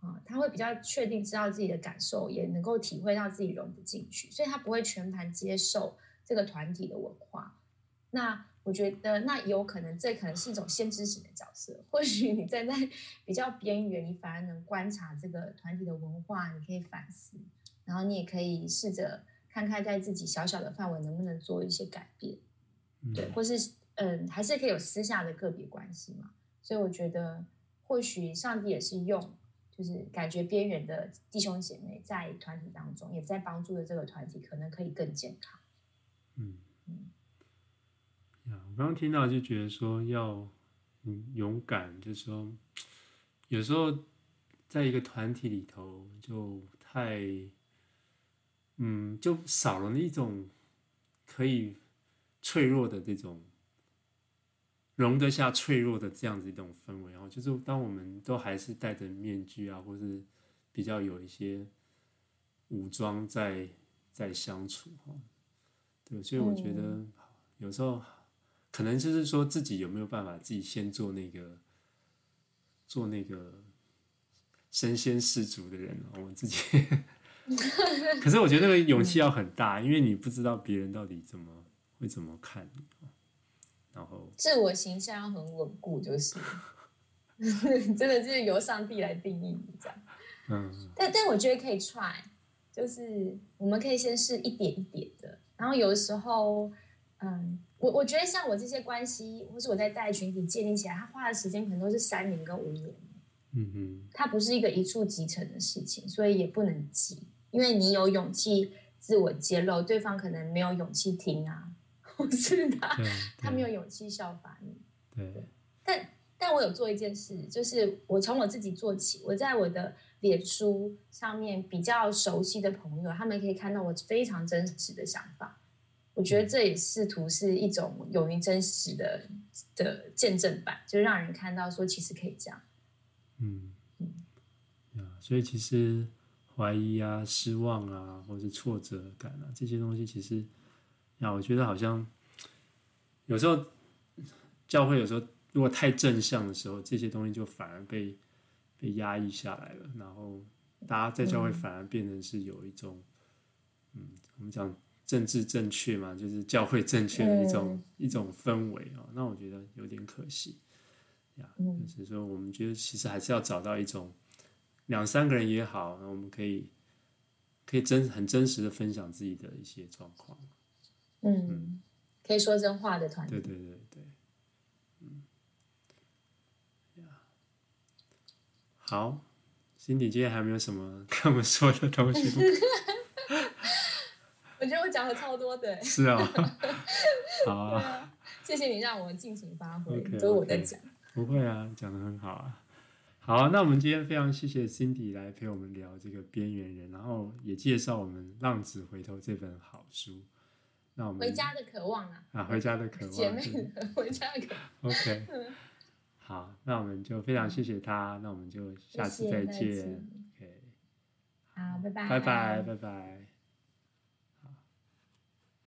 啊，他会比较确定知道自己的感受，也能够体会到自己融不进去，所以他不会全盘接受这个团体的文化。那我觉得那有可能，这可能是一种先知型的角色。或许你站在比较边缘，你反而能观察这个团体的文化，你可以反思，然后你也可以试着看看在自己小小的范围能不能做一些改变，嗯、对，或是嗯，还是可以有私下的个别关系嘛。所以我觉得，或许上帝也是用，就是感觉边缘的弟兄姐妹在团体当中，也在帮助的这个团体，可能可以更健康。嗯嗯。我刚刚听到就觉得说要勇敢，就是说有时候在一个团体里头就太嗯，就少了那种可以脆弱的这种容得下脆弱的这样子一种氛围。然后就是当我们都还是戴着面具啊，或是比较有一些武装在在相处哈，对，所以我觉得有时候。可能就是说自己有没有办法自己先做那个做那个身先士卒的人，我们自己 可是我觉得那个勇气要很大，因为你不知道别人到底怎么会怎么看你，然后自我形象要很稳固，就 是真的就是由上帝来定义你这样。嗯，但但我觉得可以 try，就是我们可以先试一点一点的，然后有的时候，嗯，我我觉得像我这些关系，或是我在带群体建立起来，他花的时间可能都是三年跟五年。嗯哼，它不是一个一触即成的事情，所以也不能急，因为你有勇气自我揭露，对方可能没有勇气听啊，或是他他没有勇气效法你。对，对但但我有做一件事，就是我从我自己做起，我在我的脸书上面比较熟悉的朋友，他们可以看到我非常真实的想法。我觉得这也试图是一种勇于真实的的见证版，就让人看到说其实可以这样。嗯，呀，所以其实怀疑啊、失望啊，或是挫折感啊，这些东西其实呀，我觉得好像有时候教会有时候如果太正向的时候，这些东西就反而被被压抑下来了，然后大家在教会反而变成是有一种，嗯，我们讲政治正确嘛，就是教会正确的一种、嗯、一种氛围啊，那我觉得有点可惜。呀，就是说，我们觉得其实还是要找到一种两三个人也好，那我们可以可以真很真实的分享自己的一些状况。嗯，嗯，可以说真话的团队。对对对对，嗯，呀，好，Cindy 今天还没有什么跟我们说的东西。我觉得我讲了超多的。是啊，好啊，谢谢你让我尽情发挥，都、okay, 是我在讲。不会啊，讲的很好啊。好啊，那我们今天非常谢谢 Cindy 来陪我们聊这个边缘人，然后也介绍我们《浪子回头》这本好书。那我们回家的渴望啊，啊，回家的渴望，姐妹的回家的渴望。OK，好，那我们就非常谢谢他，那我们就下次再见。谢谢 OK，好，拜拜，拜拜，拜拜。